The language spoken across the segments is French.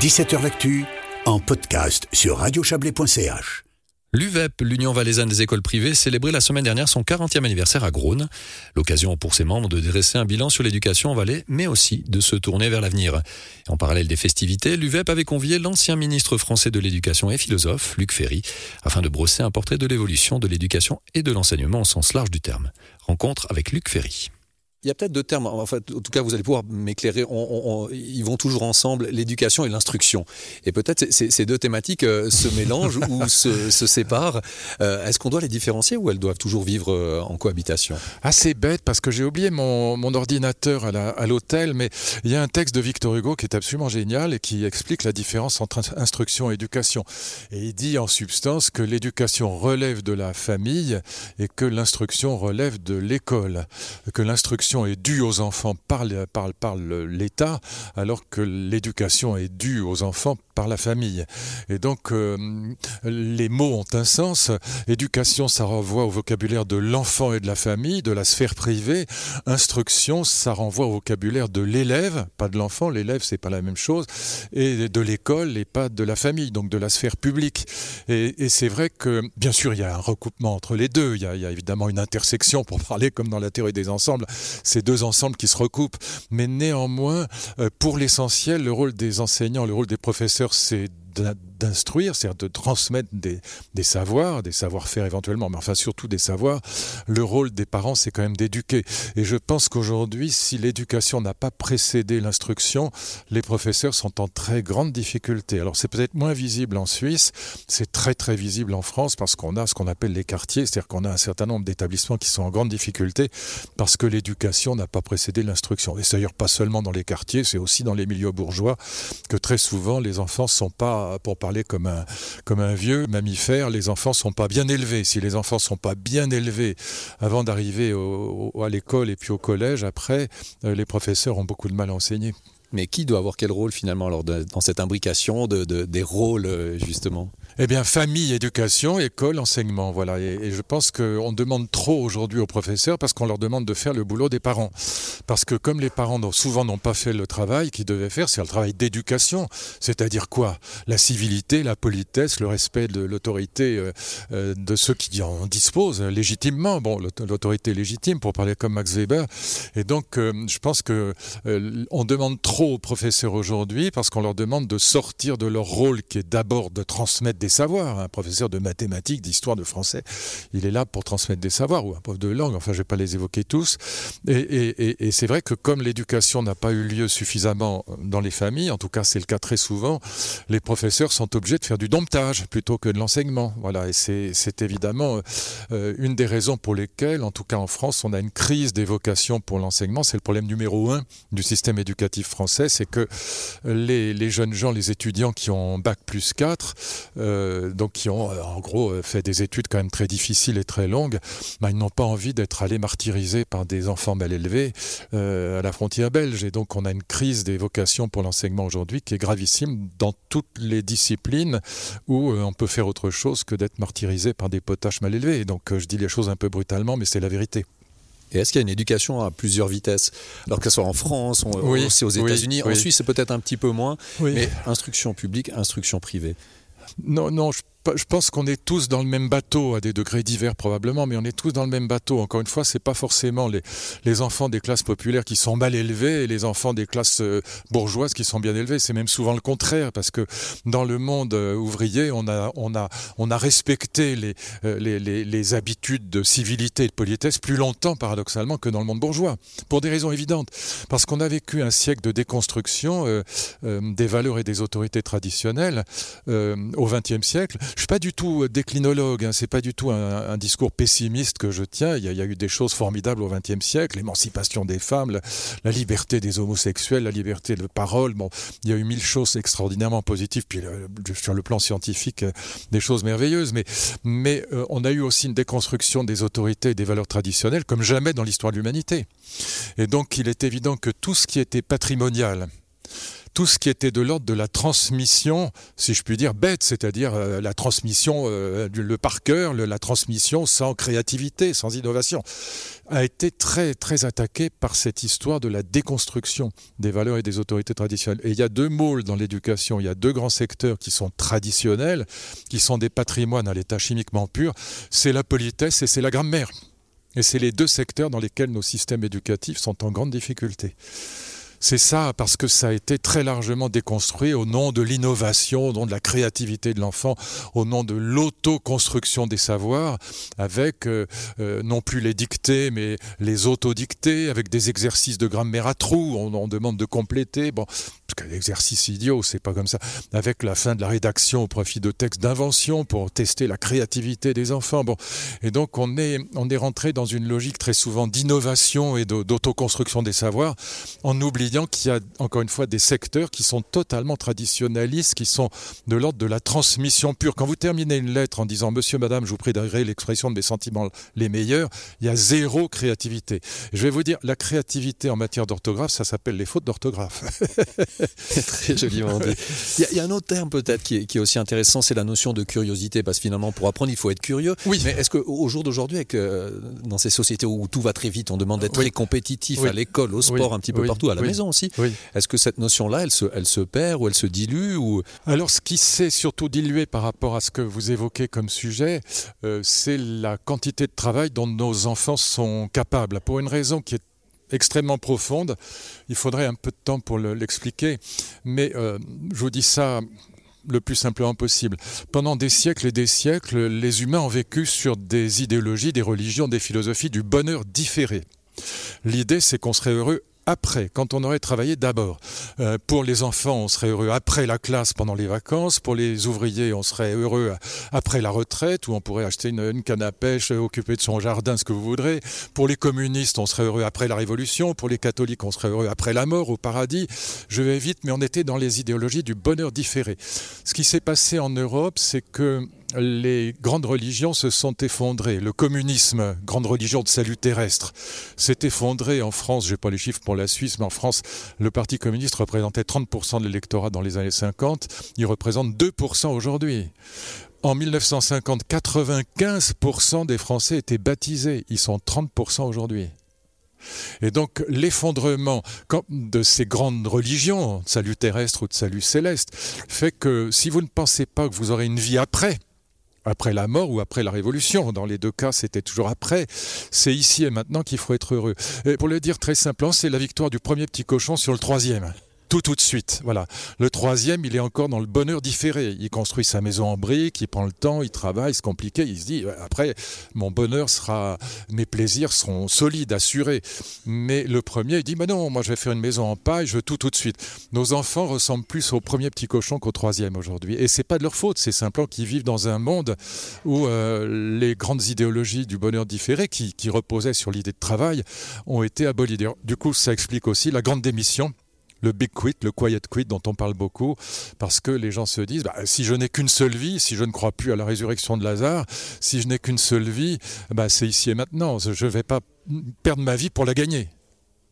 17h L'actu en podcast sur radiochablais.ch. L'UVEP, l'Union valaisanne des écoles privées, célébrait la semaine dernière son 40e anniversaire à Grosne. L'occasion pour ses membres de dresser un bilan sur l'éducation en Valais, mais aussi de se tourner vers l'avenir. En parallèle des festivités, l'UVEP avait convié l'ancien ministre français de l'Éducation et philosophe, Luc Ferry, afin de brosser un portrait de l'évolution de l'éducation et de l'enseignement au sens large du terme. Rencontre avec Luc Ferry. Il y a peut-être deux termes, en fait, en tout cas vous allez pouvoir m'éclairer, ils vont toujours ensemble, l'éducation et l'instruction. Et peut-être ces deux thématiques euh, se mélangent ou se, séparent. Euh, est-ce qu'on doit les différencier ou elles doivent toujours vivre euh, en cohabitation? Assez bête parce que j'ai oublié mon, ordinateur à l'hôtel, mais il y a un texte de Victor Hugo qui est absolument génial et qui explique la différence entre instruction et éducation. Et il dit en substance que l'éducation relève de la famille et que l'instruction relève de l'école. Que l'instruction est due aux enfants par, l'État, alors que l'éducation est due aux enfants par la famille. Et donc, euh, les mots ont un sens. Éducation, ça renvoie au vocabulaire de l'enfant et de la famille, de la sphère privée. Instruction, ça renvoie au vocabulaire de l'élève, pas de l'enfant. L'élève, c'est pas la même chose. Et de l'école et pas de la famille, donc de la sphère publique. Et, c'est vrai que, bien sûr, il y a un recoupement entre les deux. Il y, a, il y a évidemment une intersection, pour parler comme dans la théorie des ensembles, ces deux ensembles qui se recoupent. Mais néanmoins, euh, pour l'essentiel, le rôle des enseignants, le rôle des professeurs, c'est d'instruire, c'est-à-dire de transmettre des, savoirs, des savoir-faire éventuellement, mais enfin surtout des savoirs. Le rôle des parents, c'est quand même d'éduquer. Et je pense qu'aujourd'hui, si l'éducation n'a pas précédé l'instruction, les professeurs sont en très grande difficulté. Alors c'est peut-être moins visible en Suisse, c'est très très visible en France parce qu'on a ce qu'on appelle les quartiers, c'est-à-dire qu'on a un certain nombre d'établissements qui sont en grande difficulté parce que l'éducation n'a pas précédé l'instruction. Et d'ailleurs pas seulement dans les quartiers, c'est aussi dans les milieux bourgeois que très souvent les enfants ne sont pas, pour comme un, comme un vieux mammifère, les enfants sont pas bien élevés. Si les enfants sont pas bien élevés avant d'arriver à l'école et puis au collège, après, euh, les professeurs ont beaucoup de mal à enseigner. Mais qui doit avoir quel rôle finalement dans cette imbrication de, des rôles euh, justement? Eh bien, famille, éducation, école, enseignement, voilà. Et, je pense qu'on demande trop aujourd'hui aux professeurs parce qu'on leur demande de faire le boulot des parents. Parce que comme les parents souvent n'ont pas fait le travail qu'ils devaient faire, c'est le travail d'éducation. C'est-à-dire quoi? La civilité, la politesse, le respect de l'autorité euh, euh, de ceux qui en disposent légitimement. Bon, l'autorité légitime, pour parler comme Max Weber. Et donc, je pense que on demande trop aux professeurs aujourd'hui parce qu'on leur demande de sortir de leur rôle qui est d'abord de transmettre des savoirs. Un professeur de mathématiques, d'histoire, de français, il est là pour transmettre des savoirs, ou un prof de langue, enfin je ne vais pas les évoquer tous. Et, c'est vrai que comme l'éducation n'a pas eu lieu suffisamment dans les familles, en tout cas c'est le cas très souvent, les professeurs sont obligés de faire du domptage plutôt que de l'enseignement. Voilà, et c'est évidemment euh, une des raisons pour lesquelles, en tout cas en France, on a une crise des vocations pour l'enseignement. C'est le problème numéro un du système éducatif français, c'est que les, jeunes gens, les étudiants qui ont bac plus 4, euh, donc qui ont euh, en gros euh, fait des études quand même très difficiles et très longues, bah, ils n'ont pas envie d'être allés martyrisés par des enfants mal élevés à la frontière belge. Et donc on a une crise des vocations pour l'enseignement aujourd'hui qui est gravissime dans toutes les disciplines où on peut faire autre chose que d'être martyrisé par des potaches mal élevés. donc je dis les choses un peu brutalement, mais c'est la vérité. Et est-ce qu'il y a une éducation à plusieurs vitesses Alors que ce soit en France, aussi aux États-Unis, en Suisse, c'est peut-être un petit peu moins, mais instruction publique, instruction privée. Non, non, je je pense qu'on est tous dans le même bateau, à des degrés divers probablement, mais on est tous dans le même bateau. Encore une fois, c'est pas forcément les, les, enfants des classes populaires qui sont mal élevés et les enfants des classes euh, bourgeoises qui sont bien élevés. C'est même souvent le contraire, parce que dans le monde euh, ouvrier, on a, on a, on a respecté euh, les, les, les, habitudes de civilité et de politesse plus longtemps, paradoxalement, que dans le monde bourgeois, pour des raisons évidentes. Parce qu'on a vécu un siècle de déconstruction des valeurs et des autorités traditionnelles au XXe siècle je suis pas du tout euh, déclinologue, hein, c'est pas du tout un, discours pessimiste que je tiens. Il y, a, eu des choses formidables au XXe siècle, l'émancipation des femmes, la, liberté des homosexuels, la liberté de parole. Il y a eu mille choses extraordinairement positives. Puis sur le plan scientifique, euh, des choses merveilleuses. Mais, mais euh, on a eu aussi une déconstruction des autorités et des valeurs traditionnelles comme jamais dans l'histoire de l'humanité. Et donc, il est évident que tout ce qui était patrimonial, tout ce qui était de l'ordre de la transmission, si je puis dire, bête, c'est-à-dire euh, la transmission, euh, le par cœur, la transmission sans créativité, sans innovation, a été très, très attaqué par cette histoire de la déconstruction des valeurs et des autorités traditionnelles. Et il y a deux môles dans l'éducation, il y a deux grands secteurs qui sont traditionnels, qui sont des patrimoines à l'état chimiquement pur, c'est la politesse et c'est la grammaire. Et c'est les deux secteurs dans lesquels nos systèmes éducatifs sont en grande difficulté. C'est ça parce que ça a été très largement déconstruit au nom de l'innovation, au nom de la créativité de l'enfant, au nom de l'autoconstruction des savoirs, avec euh, euh, non plus les dictées, mais les autodictées, avec des exercices de grammaire à trous. On, demande de compléter. Bon, parce que l'exercice idiot, c'est pas comme ça. Avec la fin de la rédaction au profit de textes d'invention pour tester la créativité des enfants. Bon, et donc on est on est rentré dans une logique très souvent d'innovation et d'autoconstruction des savoirs, en oubliant qu'il y a encore une fois des secteurs qui sont totalement traditionnalistes, qui sont de l'ordre de la transmission pure. Quand vous terminez une lettre en disant Monsieur, Madame, je vous prie d'agréer l'expression de mes sentiments les meilleurs, il y a zéro créativité. Je vais vous dire, la créativité en matière d'orthographe, ça s'appelle les fautes d'orthographe. Très joliment dit. Il y, a, un autre terme peut-être qui, est aussi intéressant, c'est la notion de curiosité, parce que finalement, pour apprendre, il faut être curieux. Oui. Mais est-ce qu'au jour d'aujourd'hui, euh, dans ces sociétés où tout va très vite, on demande d'être très compétitif à l'école, au sport, un petit peu partout, à la maison aussi, est-ce que cette notion-là, elle se, elle se perd ou elle se dilue ou... Alors, ce qui s'est surtout dilué par rapport à ce que vous évoquez comme sujet, euh, c'est la quantité de travail dont nos enfants sont capables, pour une raison qui est extrêmement profonde. Il faudrait un peu de temps pour l'expliquer, mais euh, je vous dis ça le plus simplement possible. Pendant des siècles et des siècles, les humains ont vécu sur des idéologies, des religions, des philosophies du bonheur différé. L'idée, c'est qu'on serait heureux après, quand on aurait travaillé d'abord. Euh, pour les enfants, on serait heureux après la classe pendant les vacances. Pour les ouvriers, on serait heureux après la retraite, où on pourrait acheter une, canne à pêche, occuper de son jardin, ce que vous voudrez. Pour les communistes, on serait heureux après la Révolution. Pour les catholiques, on serait heureux après la mort, au paradis. Je vais vite, mais on était dans les idéologies du bonheur différé. Ce qui s'est passé en Europe, c'est que les grandes religions se sont effondrées. Le communisme, grande religion de salut terrestre, s'est effondré en France. Je n'ai pas les chiffres pour la Suisse, mais en France, le Parti communiste représentait 30% de l'électorat dans les années 50. Il représente 2% aujourd'hui. En 1950, 95% des Français étaient baptisés. Ils sont 30% aujourd'hui. Et donc l'effondrement de ces grandes religions, de salut terrestre ou de salut céleste, fait que si vous ne pensez pas que vous aurez une vie après, après la mort ou après la révolution. Dans les deux cas, c'était toujours après. C'est ici et maintenant qu'il faut être heureux. Et pour le dire très simplement, c'est la victoire du premier petit cochon sur le troisième tout tout de suite. Voilà. Le troisième, il est encore dans le bonheur différé. Il construit sa maison en briques, il prend le temps, il travaille, c'est compliqué. Il se dit après, mon bonheur sera, mes plaisirs seront solides, assurés. Mais le premier, il dit mais non, moi je vais faire une maison en paille, je veux tout tout de suite. Nos enfants ressemblent plus au premier petit cochon qu'au troisième aujourd'hui. Et c'est pas de leur faute, c'est simplement qu'ils vivent dans un monde où euh, les grandes idéologies du bonheur différé, qui, qui reposaient sur l'idée de travail, ont été abolies. Du coup, ça explique aussi la grande démission le big quit, le quiet quit dont on parle beaucoup, parce que les gens se disent, bah, si je n'ai qu'une seule vie, si je ne crois plus à la résurrection de Lazare, si je n'ai qu'une seule vie, bah, c'est ici et maintenant. Je ne vais pas perdre ma vie pour la gagner.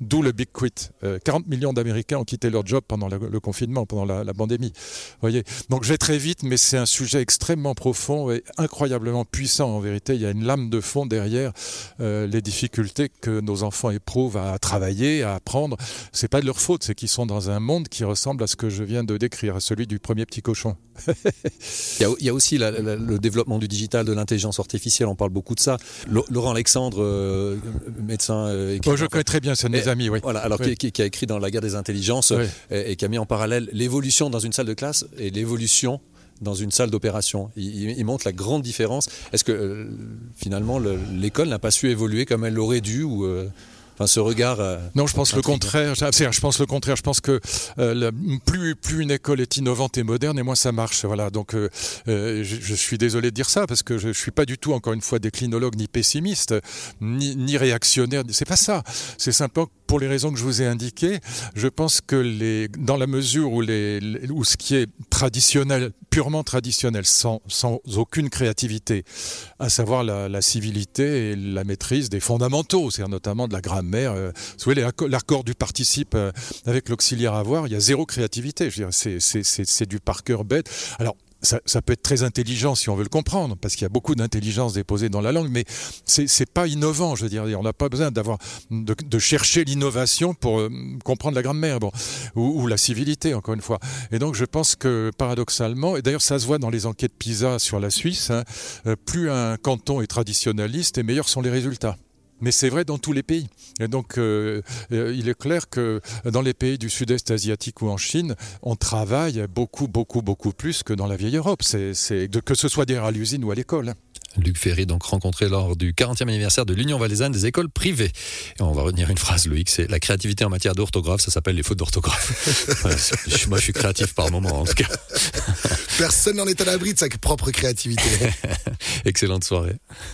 D'où le big quit. 40 euh, millions d'Américains ont quitté leur job pendant le confinement, pendant la, pandémie. Voyez. Donc je vais très vite, mais c'est un sujet extrêmement profond et incroyablement puissant en vérité. Il y a une lame de fond derrière euh, les difficultés que nos enfants éprouvent à travailler, à apprendre. C'est pas de leur faute, c'est qu'ils sont dans un monde qui ressemble à ce que je viens de décrire, à celui du premier petit cochon. il, y a, aussi le développement du digital, de l'intelligence artificielle, on parle beaucoup de ça. Laurent Alexandre, euh, médecin. Oh, je connais très bien, mes amis, oui. Voilà, alors Qui, a écrit dans La guerre des intelligences et, qui a mis en parallèle l'évolution dans une salle de classe et l'évolution dans une salle d'opération. Il, montre la grande différence. Est-ce que euh, finalement l'école n'a pas su évoluer comme elle l'aurait dû ou euh, Enfin, ce regard. Euh, non, je pense le contraire. Je pense le contraire. Je pense que euh, plus plus une école est innovante et moderne, et moins ça marche. Voilà. Donc, euh, je, suis désolé de dire ça parce que je, ne suis pas du tout, encore une fois, déclinologue ni pessimiste, ni, ni réactionnaire. C'est pas ça. C'est simplement pour les raisons que je vous ai indiquées. Je pense que les, dans la mesure où les, où ce qui est traditionnel purement traditionnelle, sans, sans aucune créativité, à savoir la, civilité et la maîtrise des fondamentaux, c'est-à-dire notamment de la grammaire. Euh, vous voyez, l'accord du participe euh, avec l'auxiliaire avoir, il y a zéro créativité. Dire, c'est du par cœur bête. Alors, ça, ça, peut être très intelligent si on veut le comprendre, parce qu'il y a beaucoup d'intelligence déposée dans la langue, mais c'est pas innovant, je veux dire. On n'a pas besoin d'avoir de, de, chercher l'innovation pour euh, comprendre la grammaire, bon, ou, ou, la civilité, encore une fois. Et donc, je pense que paradoxalement, et d'ailleurs, ça se voit dans les enquêtes PISA sur la Suisse, hein, euh, plus un canton est traditionnaliste, et meilleurs sont les résultats mais c'est vrai dans tous les pays. Et donc, euh, euh, il est clair que dans les pays du sud-est asiatique ou en Chine, on travaille beaucoup, beaucoup, beaucoup plus que dans la vieille Europe. C'est, que ce soit à l'usine ou à l'école. Luc Ferry, donc rencontré lors du 40e anniversaire de l'Union valaisanne des écoles privées. Et on va retenir une phrase, Loïc, c'est la créativité en matière d'orthographe, ça s'appelle les fautes d'orthographe. Moi, je suis créatif par moment, en tout cas. Personne n'en est à l'abri de sa propre créativité. Excellente soirée.